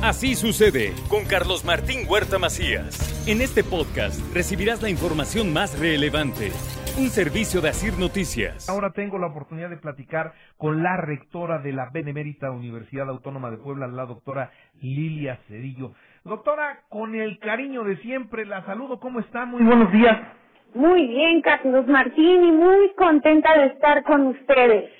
Así sucede con Carlos Martín Huerta Macías. En este podcast recibirás la información más relevante. Un servicio de Asir Noticias. Ahora tengo la oportunidad de platicar con la rectora de la Benemérita Universidad Autónoma de Puebla, la doctora Lilia Cedillo. Doctora, con el cariño de siempre, la saludo. ¿Cómo está? Muy buenos días. Muy bien, Carlos Martín, y muy contenta de estar con ustedes.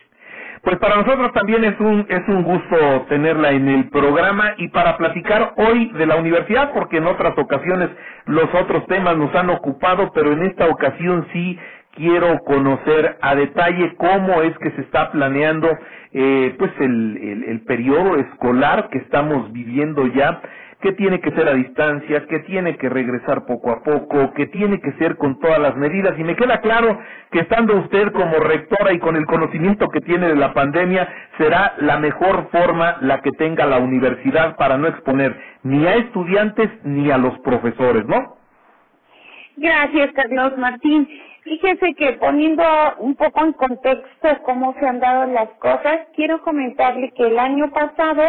Pues para nosotros también es un es un gusto tenerla en el programa y para platicar hoy de la universidad porque en otras ocasiones los otros temas nos han ocupado, pero en esta ocasión sí quiero conocer a detalle cómo es que se está planeando eh, pues el, el, el periodo escolar que estamos viviendo ya que tiene que ser a distancia, que tiene que regresar poco a poco, que tiene que ser con todas las medidas. Y me queda claro que estando usted como rectora y con el conocimiento que tiene de la pandemia, será la mejor forma la que tenga la universidad para no exponer ni a estudiantes ni a los profesores, ¿no? Gracias, Carlos Martín. Fíjese que poniendo un poco en contexto cómo se han dado las cosas, quiero comentarle que el año pasado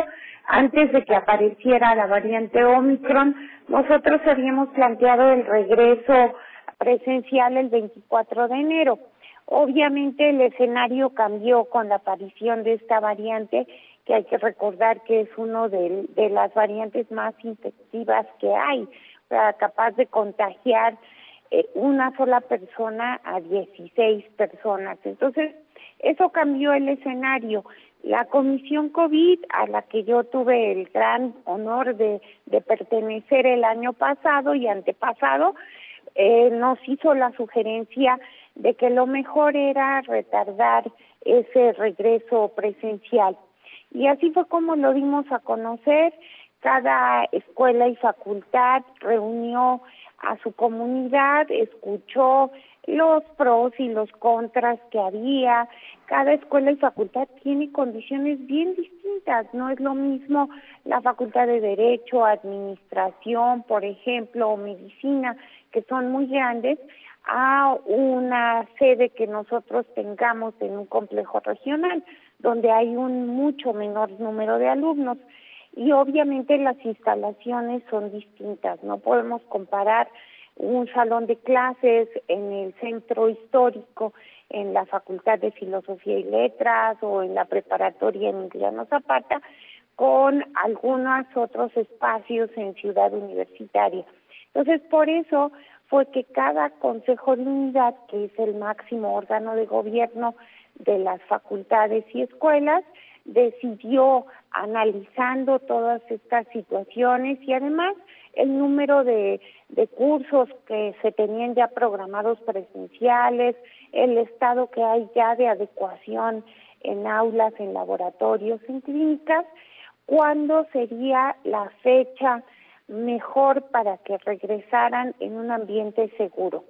antes de que apareciera la variante Omicron, nosotros habíamos planteado el regreso presencial el 24 de enero. Obviamente el escenario cambió con la aparición de esta variante, que hay que recordar que es uno de, las variantes más infectivas que hay, capaz de contagiar eh, una sola persona a 16 personas. Entonces, eso cambió el escenario. La comisión COVID, a la que yo tuve el gran honor de, de pertenecer el año pasado y antepasado, eh, nos hizo la sugerencia de que lo mejor era retardar ese regreso presencial. Y así fue como lo dimos a conocer. Cada escuela y facultad reunió a su comunidad, escuchó los pros y los contras que había. Cada escuela y facultad tiene condiciones bien distintas. No es lo mismo la facultad de Derecho, Administración, por ejemplo, o Medicina, que son muy grandes, a una sede que nosotros tengamos en un complejo regional, donde hay un mucho menor número de alumnos. Y obviamente las instalaciones son distintas. No podemos comparar un salón de clases en el centro histórico, en la Facultad de Filosofía y Letras o en la preparatoria en Emiliano Zapata, con algunos otros espacios en Ciudad Universitaria. Entonces, por eso fue que cada Consejo de Unidad, que es el máximo órgano de gobierno de las facultades y escuelas, decidió analizando todas estas situaciones y además el número de, de cursos que se tenían ya programados presenciales, el estado que hay ya de adecuación en aulas, en laboratorios, en clínicas, cuándo sería la fecha mejor para que regresaran en un ambiente seguro.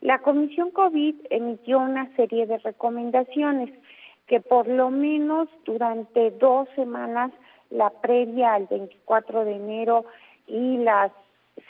La Comisión COVID emitió una serie de recomendaciones que por lo menos durante dos semanas, la previa al 24 de enero y las,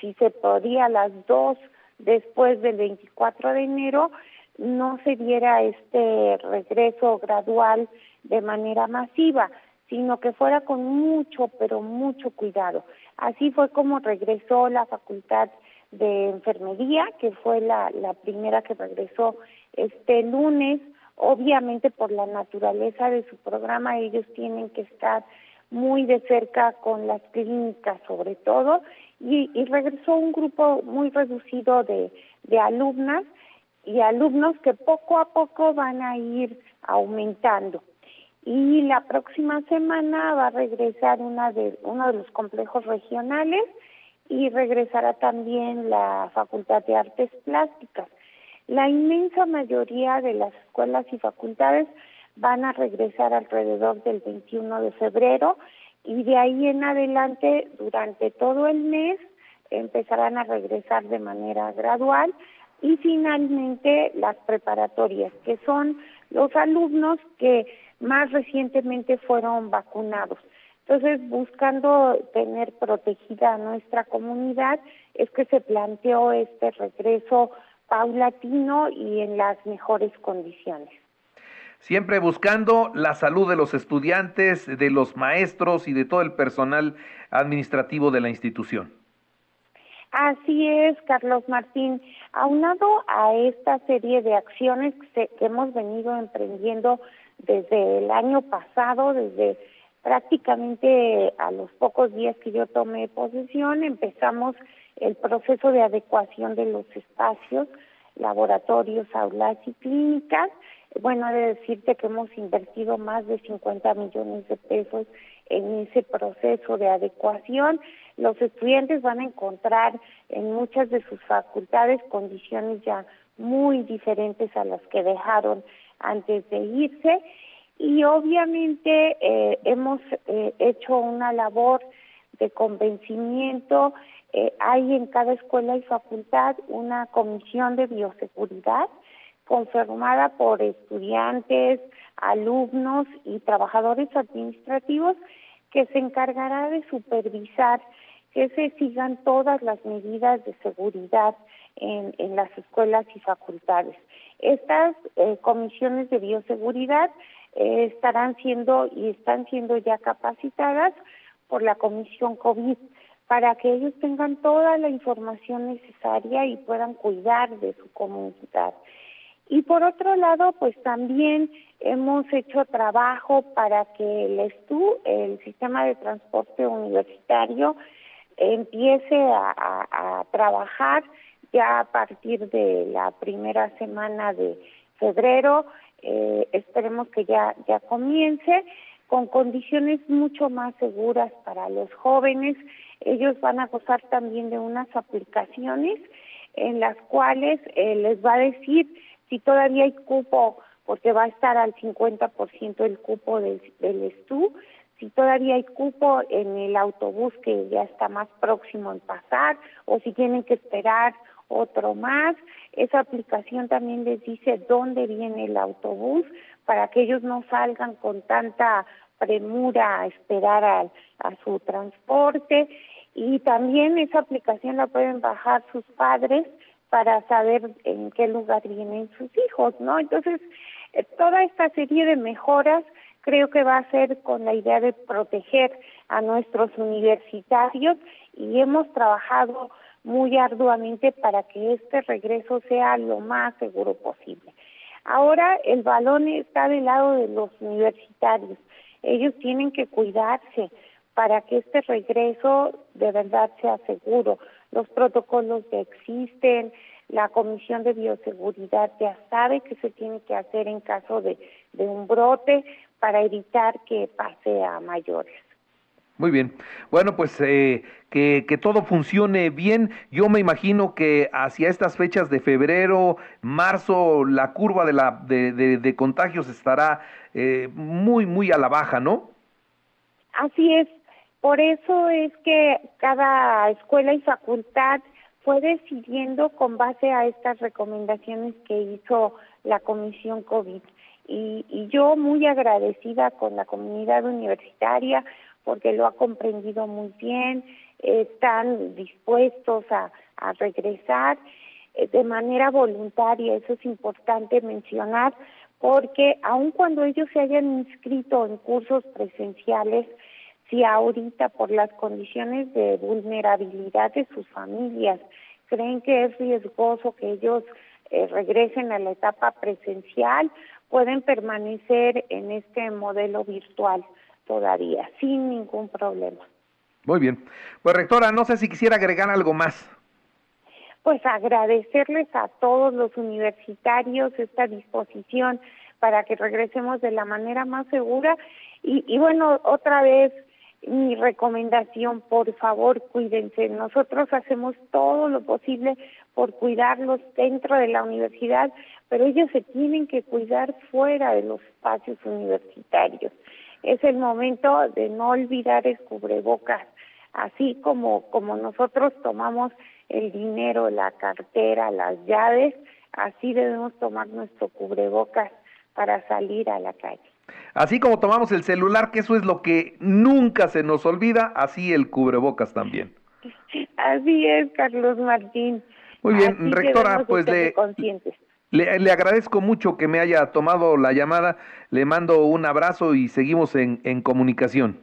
si se podía, las dos después del 24 de enero, no se diera este regreso gradual de manera masiva, sino que fuera con mucho, pero mucho cuidado. Así fue como regresó la Facultad de Enfermería, que fue la, la primera que regresó este lunes. Obviamente por la naturaleza de su programa ellos tienen que estar muy de cerca con las clínicas sobre todo y, y regresó un grupo muy reducido de, de alumnas y alumnos que poco a poco van a ir aumentando. Y la próxima semana va a regresar una de, uno de los complejos regionales y regresará también la Facultad de Artes Plásticas. La inmensa mayoría de las escuelas y facultades van a regresar alrededor del 21 de febrero y de ahí en adelante durante todo el mes empezarán a regresar de manera gradual y finalmente las preparatorias, que son los alumnos que más recientemente fueron vacunados. Entonces, buscando tener protegida a nuestra comunidad, es que se planteó este regreso paulatino y en las mejores condiciones. Siempre buscando la salud de los estudiantes, de los maestros y de todo el personal administrativo de la institución. Así es, Carlos Martín. Aunado a esta serie de acciones que, hemos venido emprendiendo desde el año pasado, desde prácticamente a los pocos días que yo tomé posesión, empezamos el proceso de adecuación de los espacios, laboratorios, aulas y clínicas. Bueno, he de decirte que hemos invertido más de 50 millones de pesos en ese proceso de adecuación. Los estudiantes van a encontrar en muchas de sus facultades condiciones ya muy diferentes a las que dejaron antes de irse y obviamente eh, hemos eh, hecho una labor de convencimiento. Eh, hay en cada escuela y facultad una comisión de bioseguridad conformada por estudiantes, alumnos y trabajadores administrativos que se encargará de supervisar que se sigan todas las medidas de seguridad en, en las escuelas y facultades. Estas eh, comisiones de bioseguridad eh, estarán siendo y están siendo ya capacitadas por la Comisión COVID para que ellos tengan toda la información necesaria y puedan cuidar de su comunidad. Y por otro lado, pues también hemos hecho trabajo para que el STU, el Sistema de Transporte Universitario, empiece a, trabajar ya a partir de la primera semana de febrero, eh, esperemos que ya, ya comience con condiciones mucho más seguras para los jóvenes. Ellos van a gozar también de unas aplicaciones en las cuales eh, les va a decir si todavía hay cupo, porque va a estar al 50% el cupo del, del STU, si todavía hay cupo en el autobús que ya está más próximo en pasar, o si tienen que esperar otro más. Esa aplicación también les dice dónde viene el autobús para que ellos no salgan con tanta premura a esperar a, a su transporte. Y también esa aplicación la pueden bajar sus padres para saber en qué lugar vienen sus hijos, ¿no? Entonces, eh, toda esta serie de mejoras creo que va a ser con la idea de proteger a nuestros universitarios y hemos trabajado muy arduamente para que este regreso sea lo más seguro posible. Ahora el balón está del lado de los universitarios. Ellos tienen que cuidarse para que este regreso de verdad sea seguro los protocolos ya existen, la Comisión de Bioseguridad ya sabe qué se tiene que hacer en caso de, un brote para evitar que pase a mayores. Muy bien. Bueno, pues eh, que, que, todo funcione bien. Yo me imagino que hacia estas fechas de febrero, marzo, la curva de, la, de, de, contagios estará eh, muy, muy a la baja, ¿no? Así es. Por eso es que cada escuela y facultad fue decidiendo con base a estas recomendaciones que hizo la Comisión COVID. Y, y yo muy agradecida con la comunidad universitaria porque lo ha comprendido muy bien, están dispuestos a, regresar eh, de manera voluntaria, eso es importante mencionar, porque aun cuando ellos se hayan inscrito en cursos presenciales, si ahorita por las condiciones de vulnerabilidad de sus familias creen que es riesgoso que ellos eh, regresen a la etapa presencial, pueden permanecer en este modelo virtual todavía, sin ningún problema. Muy bien. Pues rectora, no sé si quisiera agregar algo más. Pues agradecerles a todos los universitarios esta disposición para que regresemos de la manera más segura y, y bueno, otra vez mi recomendación, por favor, cuídense. Nosotros hacemos todo lo posible por cuidarlos dentro de la universidad, pero ellos se tienen que cuidar fuera de los espacios universitarios. Es el momento de no olvidar el cubrebocas, así como como nosotros tomamos el dinero, la cartera, las llaves, así debemos tomar nuestro cubrebocas para salir a la calle. Así como tomamos el celular, que eso es lo que nunca se nos olvida, así el cubrebocas también. Así es, Carlos Martín. Muy bien, rectora, pues le, Le, agradezco mucho que me haya tomado la llamada, le mando un abrazo y seguimos en, en comunicación.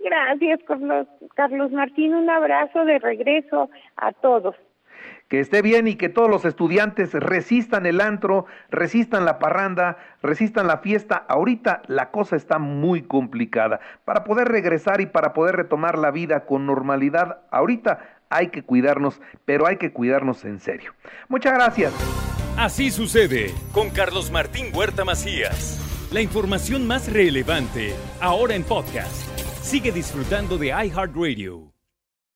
Gracias, Carlos, Carlos Martín, un abrazo de regreso a todos que esté bien y que todos los estudiantes resistan el antro, resistan la parranda, resistan la fiesta. Ahorita la cosa está muy complicada. Para poder regresar y para poder retomar la vida con normalidad, ahorita hay que cuidarnos, pero hay que cuidarnos en serio. Muchas gracias. Así sucede con Carlos Martín Huerta Macías. La información más relevante, ahora en podcast. Sigue disfrutando de iHeartRadio.